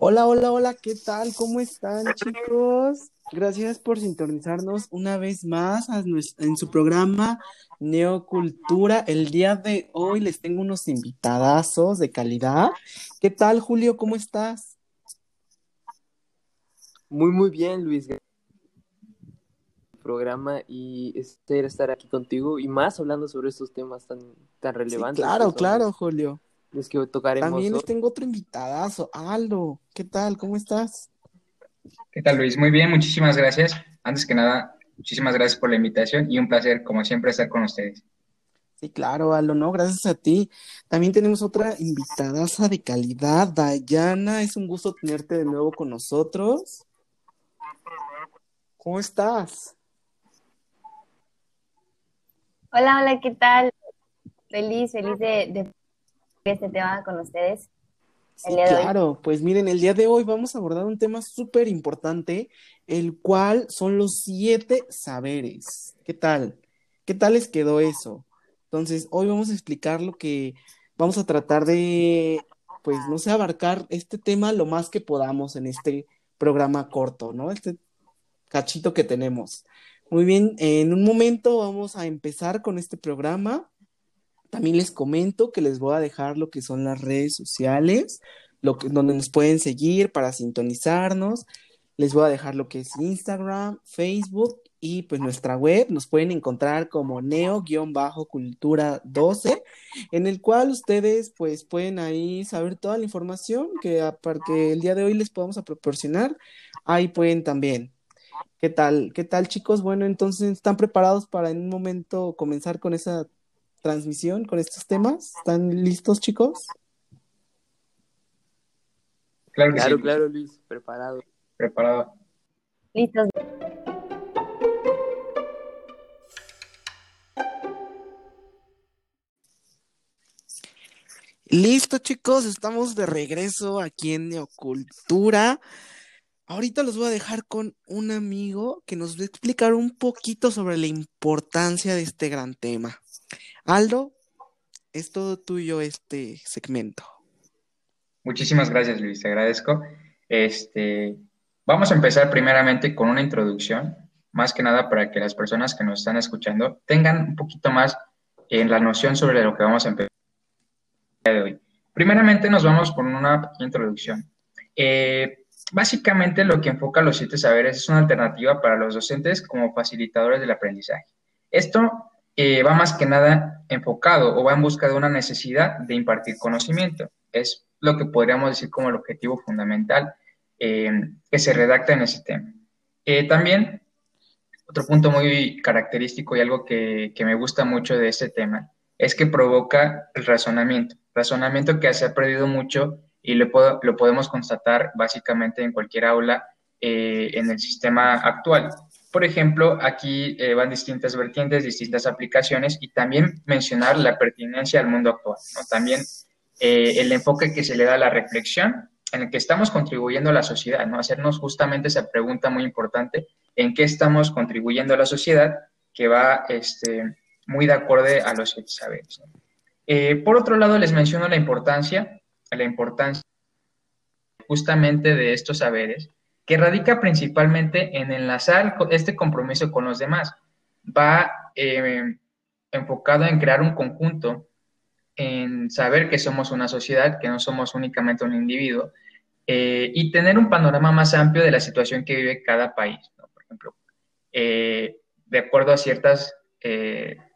Hola, hola, hola, ¿qué tal? ¿Cómo están, chicos? Gracias por sintonizarnos una vez más a en su programa Neocultura. El día de hoy les tengo unos invitadazos de calidad. ¿Qué tal, Julio? ¿Cómo estás? Muy, muy bien, Luis. programa y estar aquí contigo y más hablando sobre estos temas tan, tan relevantes claro, claro, Julio. Los que tocaremos También les tengo otro invitadazo, Aldo. ¿Qué tal? ¿Cómo estás? ¿Qué tal, Luis? Muy bien, muchísimas gracias. Antes que nada, muchísimas gracias por la invitación y un placer, como siempre, estar con ustedes. Sí, claro, Aldo, no, gracias a ti. También tenemos otra invitadaza de calidad, Dayana. Es un gusto tenerte de nuevo con nosotros. ¿Cómo estás? Hola, hola, ¿qué tal? Feliz, feliz de, de este tema con ustedes Sí, el día de hoy. claro, pues miren, el día de hoy vamos a abordar un tema súper importante, el cual son los siete saberes. ¿Qué tal? ¿Qué tal les quedó eso? Entonces, hoy vamos a explicar lo que vamos a tratar de, pues, no sé, abarcar este tema lo más que podamos en este programa corto, ¿no? Este cachito que tenemos. Muy bien, en un momento vamos a empezar con este programa. También les comento que les voy a dejar lo que son las redes sociales, lo que, donde nos pueden seguir para sintonizarnos. Les voy a dejar lo que es Instagram, Facebook y pues nuestra web. Nos pueden encontrar como neo-cultura12, en el cual ustedes pues pueden ahí saber toda la información que, a- para que el día de hoy les podamos proporcionar. Ahí pueden también. ¿Qué tal? ¿Qué tal, chicos? Bueno, entonces, ¿están preparados para en un momento comenzar con esa transmisión, con estos temas? ¿Están listos, chicos? Claro sí, Claro, Luis. claro, Luis, preparado. Preparado. Listos. Listo, chicos, estamos de regreso aquí en Neocultura. Ahorita los voy a dejar con un amigo que nos va a explicar un poquito sobre la importancia de este gran tema. Aldo, es todo tuyo este segmento. Muchísimas gracias, Luis, te agradezco. Este, vamos a empezar primeramente con una introducción, más que nada para que las personas que nos están escuchando tengan un poquito más en la noción sobre lo que vamos a empezar el día de hoy. Primeramente nos vamos con una introducción. Eh, básicamente lo que enfoca los siete saberes es una alternativa para los docentes como facilitadores del aprendizaje. Esto va más que nada enfocado o va en busca de una necesidad de impartir conocimiento. Es lo que podríamos decir como el objetivo fundamental eh, que se redacta en ese tema. Eh, también, otro punto muy característico y algo que, me gusta mucho de este tema es que provoca el razonamiento, razonamiento que se ha perdido mucho y lo podemos constatar básicamente en cualquier aula eh, en el sistema actual. Por ejemplo, aquí eh, van distintas vertientes, distintas aplicaciones y también mencionar la pertinencia al mundo actual. También eh, el enfoque que se le da a la reflexión en el que estamos contribuyendo a la sociedad, ¿no? Hacernos justamente esa pregunta muy importante, ¿en qué estamos contribuyendo a la sociedad? Que va este, muy de acorde a los saberes. Eh, por otro lado, les menciono la importancia, la importancia justamente de estos saberes, que radica principalmente en enlazar este compromiso con los demás. Va eh, enfocado en crear un conjunto, en saber que somos una sociedad, que no somos únicamente un individuo, eh, y tener un panorama más amplio de la situación que vive cada país. Por ejemplo, eh, de acuerdo a ciertas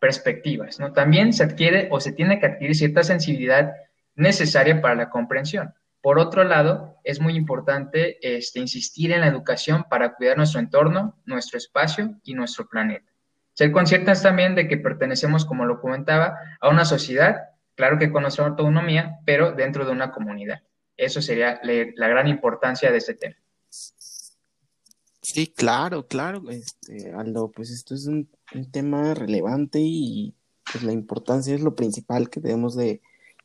perspectivas, ¿no? También se adquiere o se tiene que adquirir cierta sensibilidad necesaria para la comprensión. Por otro lado, es muy importante este, insistir en la educación para cuidar nuestro entorno, nuestro espacio y nuestro planeta. Ser conscientes también de que pertenecemos, como lo comentaba, a una sociedad, claro que con nuestra autonomía, pero dentro de una comunidad. Eso sería la gran importancia de este tema. Sí, claro, claro, este, Aldo, pues esto es un, un tema relevante y pues la importancia es lo principal que debemos de,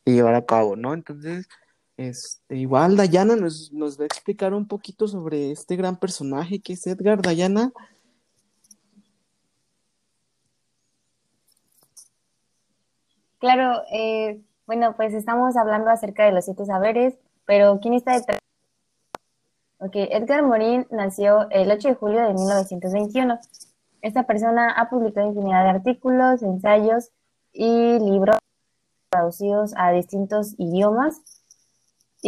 de llevar a cabo, ¿no? Entonces, este, igual Dayana nos, nos va a explicar un poquito sobre este gran personaje que es Edgar. Dayana, Claro, eh, bueno, pues estamos hablando acerca de los siete saberes, pero ¿quién está detrás Ok, Edgar Morin nació el 8 de julio de 1921. Esta persona ha publicado infinidad de artículos, ensayos y libros traducidos a distintos idiomas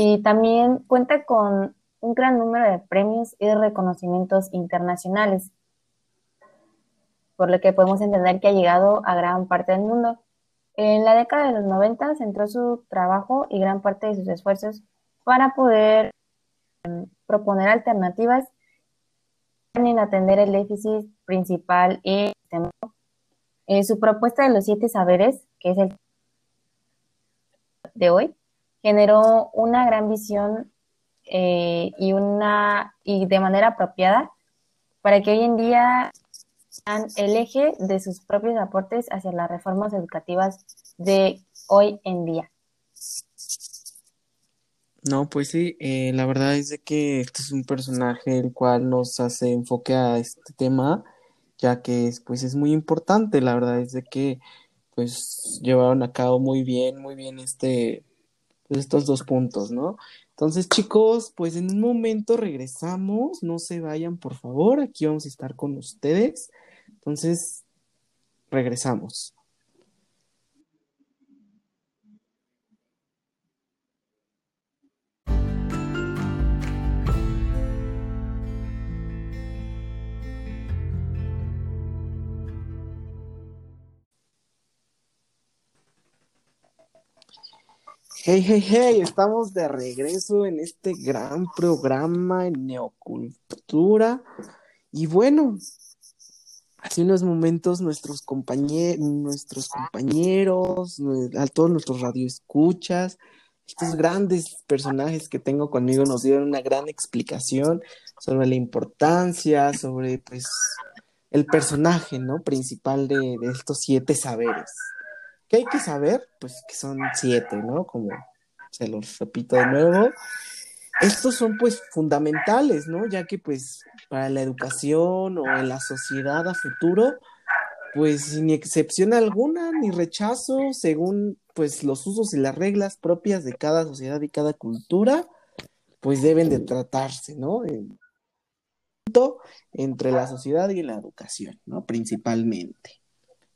y también cuenta con un gran número de premios y reconocimientos internacionales, por lo que podemos entender que ha llegado a gran parte del mundo. En la década de los 90 centró su trabajo y gran parte de sus esfuerzos para poder em, proponer alternativas en atender el déficit principal y eh, su propuesta de los siete saberes, que es el de hoy, generó una gran visión eh, y una y de manera apropiada para que hoy en día sean el eje de sus propios aportes hacia las reformas educativas de hoy en día. No, pues sí, eh, la verdad es de que este es un personaje el cual nos hace enfoque a este tema, ya que es, pues es muy importante, la verdad es de que pues llevaron a cabo muy bien, muy bien este, pues, estos dos puntos, ¿no? Entonces, chicos, pues en un momento regresamos, no se vayan, por favor, aquí vamos a estar con ustedes. Entonces, regresamos. Hey, hey, hey, estamos de regreso en este gran programa en Neocultura. Y bueno, hace unos momentos nuestros compañeros, nuestros compañeros, a todos nuestros radioescuchas, estos grandes personajes que tengo conmigo nos dieron una gran explicación sobre la importancia, sobre pues el personaje, ¿no? principal de estos siete saberes. ¿Qué hay que saber? Pues que son siete, ¿no? Como se los repito de nuevo. Estos son pues fundamentales, ¿no? Ya que pues para la educación o en la sociedad a futuro, pues sin excepción alguna ni rechazo, según pues los usos y las reglas propias de cada sociedad y cada cultura, pues deben de tratarse, ¿no? entre la sociedad y la educación, ¿no? Principalmente.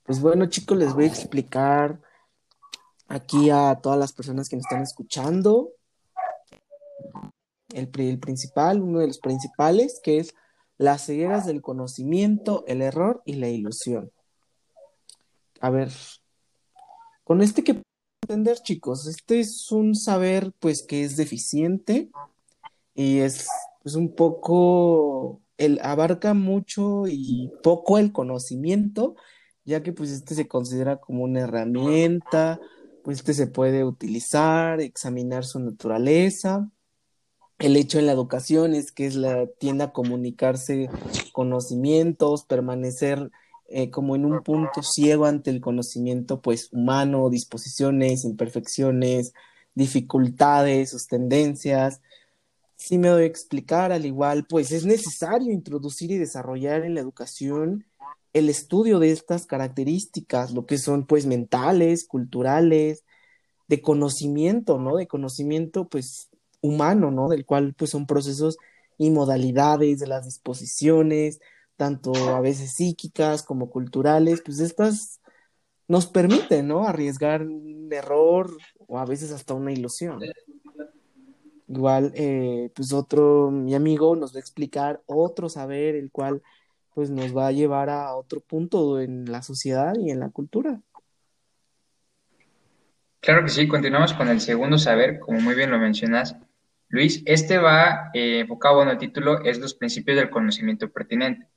Pues bueno, chicos, les voy a explicar aquí a todas las personas que me están escuchando el, principal, uno de los principales, que es las cegueras del conocimiento, el error y la ilusión. A ver, con este que entender, chicos, este es un saber pues que es deficiente y es pues, un poco, el abarca mucho y poco el conocimiento ya que pues este se considera como una herramienta, pues este se puede utilizar, examinar su naturaleza. El hecho en la educación es que es la tienda a comunicarse conocimientos, permanecer eh, como en un punto ciego ante el conocimiento pues humano, disposiciones, imperfecciones, dificultades, sus tendencias. Si me doy a explicar, al igual, pues es necesario introducir y desarrollar en la educación el estudio de estas características, lo que son pues mentales, culturales, de conocimiento, ¿no? De conocimiento pues humano, ¿no? Del cual pues son procesos y modalidades de las disposiciones, tanto a veces psíquicas como culturales, pues estas nos permiten, ¿no? Arriesgar un error o a veces hasta una ilusión. Igual, eh, pues otro, mi amigo nos va a explicar otro saber, el cual pues nos va a llevar a otro punto en la sociedad y en la cultura. Claro que sí, continuamos con el segundo saber, como muy bien lo mencionas. Luis, este va eh, enfocado en el título, es los principios del conocimiento pertinente.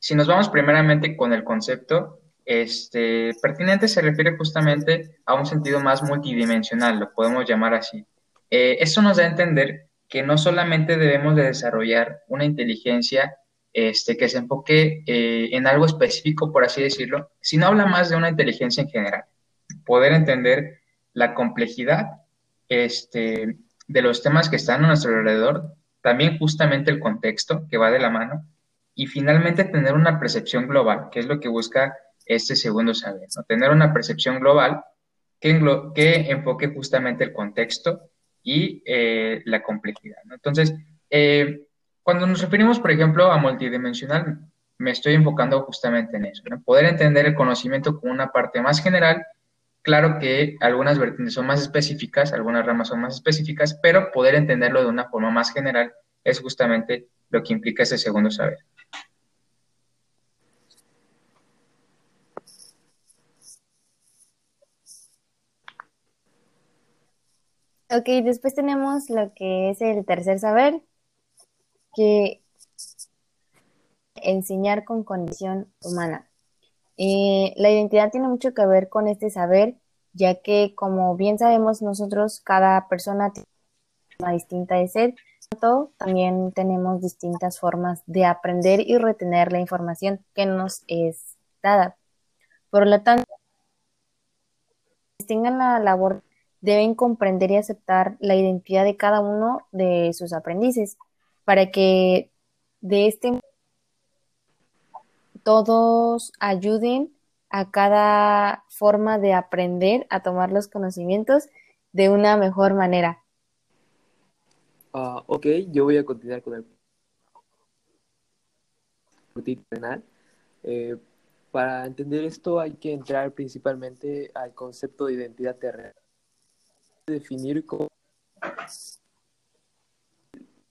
Si nos vamos primeramente con el concepto, este, pertinente se refiere justamente a un sentido más multidimensional, lo podemos llamar así. Eh, esto nos da a entender que no solamente debemos de desarrollar una inteligencia este, que se enfoque eh, en algo específico, por así decirlo, sino habla más de una inteligencia en general. Poder entender la complejidad este, de los temas que están a nuestro alrededor, también justamente el contexto que va de la mano, y finalmente tener una percepción global, que es lo que busca este segundo saber, ¿no? tener una percepción global que, que enfoque justamente el contexto y eh, la complejidad. Entonces, eh, Cuando nos referimos, por ejemplo, a multidimensional, me estoy enfocando justamente en eso, poder entender el conocimiento como una parte más general. Claro que algunas vertientes son más específicas, algunas ramas son más específicas, pero poder entenderlo de una forma más general es justamente lo que implica ese segundo saber. Ok, después tenemos lo que es el tercer saber, que enseñar con condición humana. Eh, la identidad tiene mucho que ver con este saber, ya que como bien sabemos nosotros, cada persona tiene una distinta de ser, también tenemos distintas formas de aprender y retener la información que nos es dada. Por lo tanto, tengan la labor deben comprender y aceptar la identidad de cada uno de sus aprendices para que de este todos ayuden a cada forma de aprender a tomar los conocimientos de una mejor manera. Uh, ok, yo voy a continuar con el penal. Eh, para entender esto hay que entrar principalmente al concepto de identidad terrenal definir cómo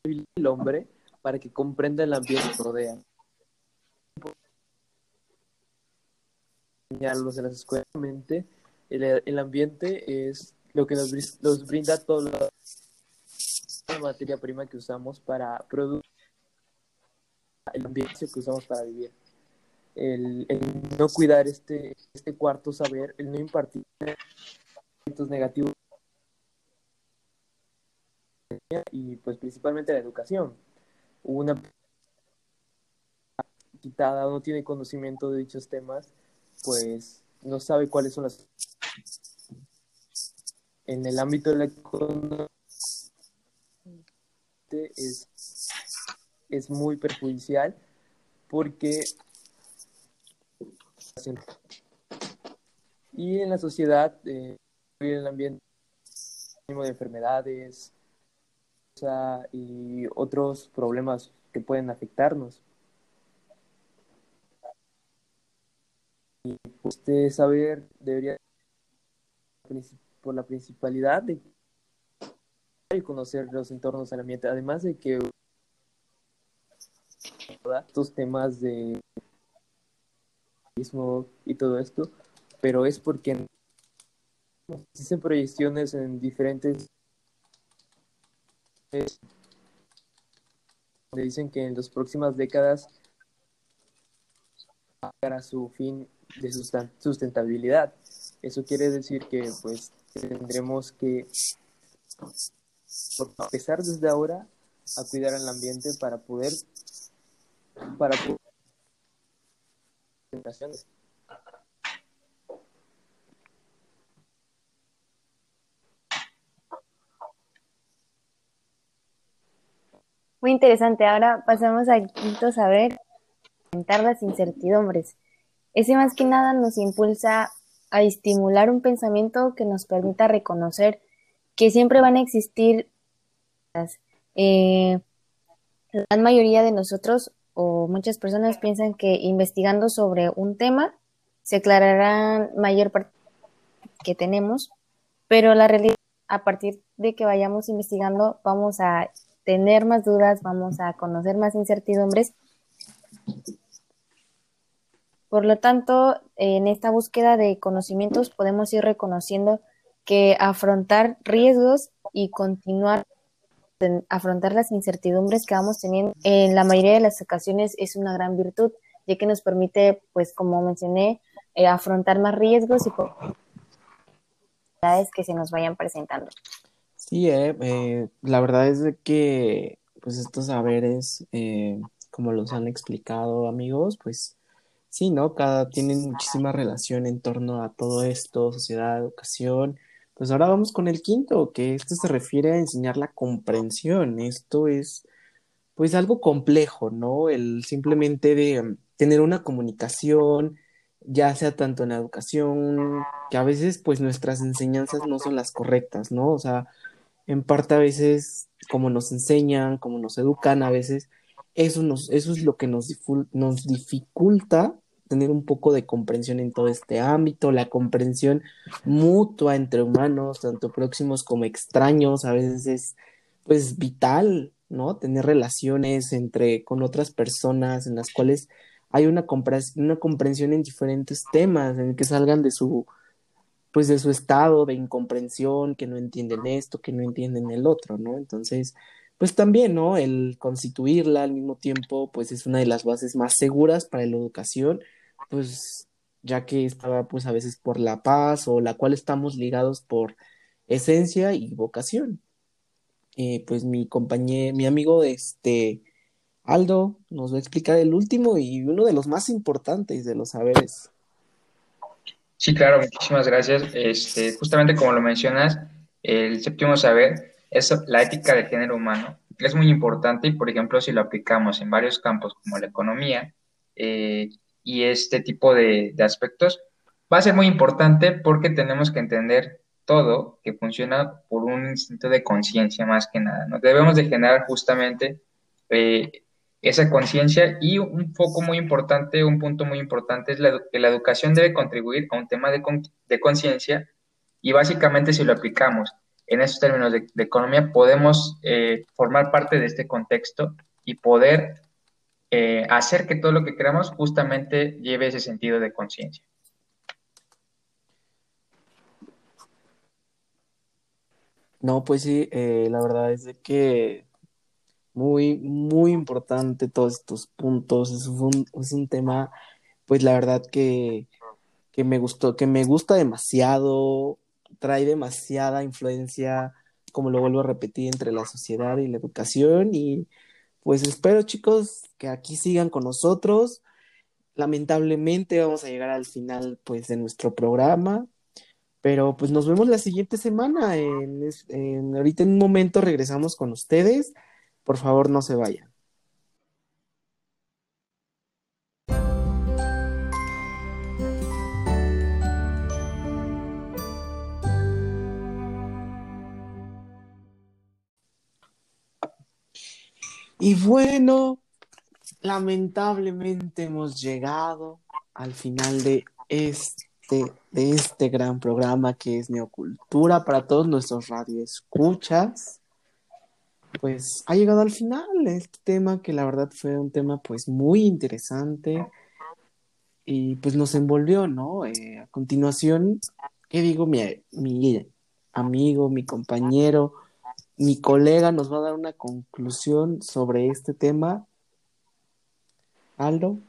el hombre para que comprenda el ambiente que rodea. Señalarlos en las escuelas, el, el ambiente es lo que nos, brinda toda la materia prima que usamos para producir el ambiente que usamos para vivir. El, el, no cuidar este, este cuarto saber, el no impartir negativos y pues principalmente la educación. Una quitada no tiene conocimiento de dichos temas, pues no sabe cuáles son las... En el ámbito de la economía es, es muy perjudicial porque y en la sociedad eh, en el ambiente de enfermedades y otros problemas que pueden afectarnos. Y usted saber debería por la principalidad de conocer los entornos del ambiente, además de que estos temas de y todo esto, pero es porque existen proyecciones en diferentes donde dicen que en las próximas décadas a su fin de sustentabilidad. Eso quiere decir que pues tendremos que empezar desde ahora a cuidar el ambiente para poder para poder Muy interesante. Ahora pasamos al quinto saber, aumentar las incertidumbres. Ese más que nada nos impulsa a estimular un pensamiento que nos permita reconocer que siempre van a existir eh, la gran mayoría de nosotros o muchas personas piensan que investigando sobre un tema se aclararán mayor parte que tenemos, pero la realidad a partir de que vayamos investigando vamos a tener más dudas, vamos a conocer más incertidumbres. Por lo tanto, en esta búsqueda de conocimientos podemos ir reconociendo que afrontar riesgos y continuar afrontar las incertidumbres que vamos teniendo en la mayoría de las ocasiones es una gran virtud, ya que nos permite, pues como mencioné, eh, afrontar más riesgos y que se nos vayan presentando. Sí, eh, eh, la verdad es que pues estos saberes, eh, como los han explicado amigos, pues sí, ¿no? Cada tienen muchísima relación en torno a todo esto, sociedad, educación. Pues ahora vamos con el quinto, que esto se refiere a enseñar la comprensión. Esto es pues algo complejo, ¿no? El simplemente de tener una comunicación, ya sea tanto en la educación, que a veces pues nuestras enseñanzas no son las correctas, ¿no? O sea, en parte a veces como nos enseñan, como nos educan, a veces eso, nos, eso es lo que nos, nos dificulta tener un poco de comprensión en todo este ámbito, la comprensión mutua entre humanos, tanto próximos como extraños, a veces es pues vital, ¿no? Tener relaciones entre con otras personas en las cuales hay una, una comprensión en diferentes temas, en que salgan de su pues de su estado de incomprensión, que no entienden esto, que no entienden el otro, ¿no? Entonces, pues también, ¿no? El constituirla al mismo tiempo, pues es una de las bases más seguras para la educación, pues ya que estaba pues a veces por la paz o la cual estamos ligados por esencia y vocación. Eh, pues mi compañero, mi amigo, este, Aldo, nos va a explicar el último y uno de los más importantes de los saberes. Sí, claro, muchísimas gracias. Este, justamente como lo mencionas, el séptimo saber es la ética del género humano. Es muy importante y, por ejemplo, si lo aplicamos en varios campos como la economía eh, y este tipo de, aspectos, va a ser muy importante porque tenemos que entender todo que funciona por un instinto de conciencia más que nada. Nos debemos de generar justamente eh, esa conciencia y un foco muy importante, un punto muy importante es que la educación debe contribuir a un tema de, conciencia y básicamente si lo aplicamos en esos términos de, economía podemos eh, formar parte de este contexto y poder eh, hacer que todo lo que queramos justamente lleve ese sentido de conciencia. No, pues sí, eh, la verdad es que muy, muy importante todos estos puntos. Es un, es un tema, pues la verdad que, que me gustó, que me gusta demasiado, trae demasiada influencia, como lo vuelvo a repetir, entre la sociedad y la educación. Y pues espero, chicos, que aquí sigan con nosotros. Lamentablemente vamos a llegar al final, pues, de nuestro programa. Pero pues nos vemos la siguiente semana. En, en, ahorita en un momento regresamos con ustedes. Por favor, no se vayan. Y bueno, lamentablemente hemos llegado al final de este, de este gran programa que es Neocultura para todos nuestros radioescuchas pues ha llegado al final este tema que la verdad fue un tema pues muy interesante y pues nos envolvió, ¿no? Eh, a continuación, ¿qué digo? Mi, mi amigo, mi compañero, mi colega nos va a dar una conclusión sobre este tema. Aldo.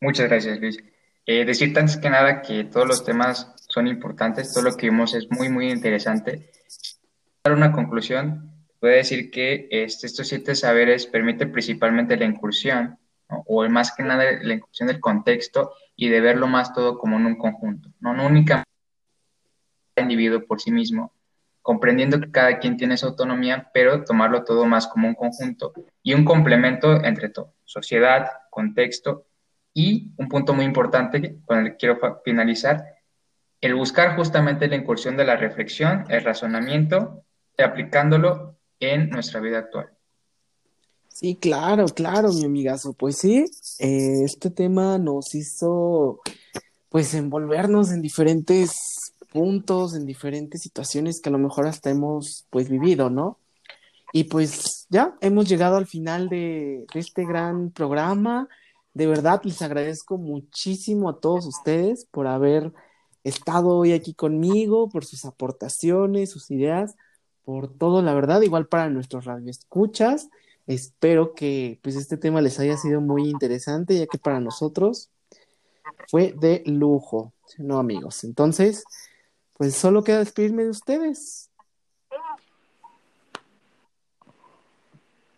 Muchas gracias, Luis. Eh, decirte antes que nada que todos los temas son importantes, todo lo que vimos es muy, muy interesante una conclusión, puede decir que este, estos siete saberes permiten principalmente la incursión, o más que nada la incursión del contexto y de verlo más todo como en un conjunto, no, no únicamente el individuo por sí mismo, comprendiendo que cada quien tiene su autonomía, pero tomarlo todo más como un conjunto y un complemento entre todo, sociedad, contexto y un punto muy importante con el que quiero finalizar, el buscar justamente la incursión de la reflexión, el razonamiento aplicándolo en nuestra vida actual. Sí, claro, claro, mi amigazo. Pues sí, eh, este tema nos hizo pues envolvernos en diferentes puntos, en diferentes situaciones que a lo mejor hasta hemos pues vivido, ¿no? Y pues ya hemos llegado al final de, de este gran programa. De verdad les agradezco muchísimo a todos ustedes por haber estado hoy aquí conmigo, por sus aportaciones, sus ideas por todo, la verdad, igual para nuestros radioescuchas. Espero que pues este tema les haya sido muy interesante, ya que para nosotros fue de lujo, ¿no, amigos? Entonces, pues solo queda despedirme de ustedes.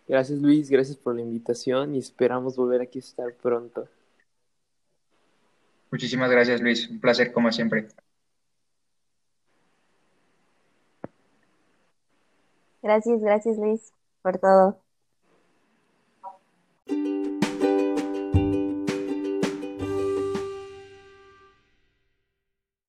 Gracias Luis, gracias por la invitación y esperamos volver aquí a estar pronto. Muchísimas gracias Luis, un placer como siempre. Gracias, gracias Luis por todo.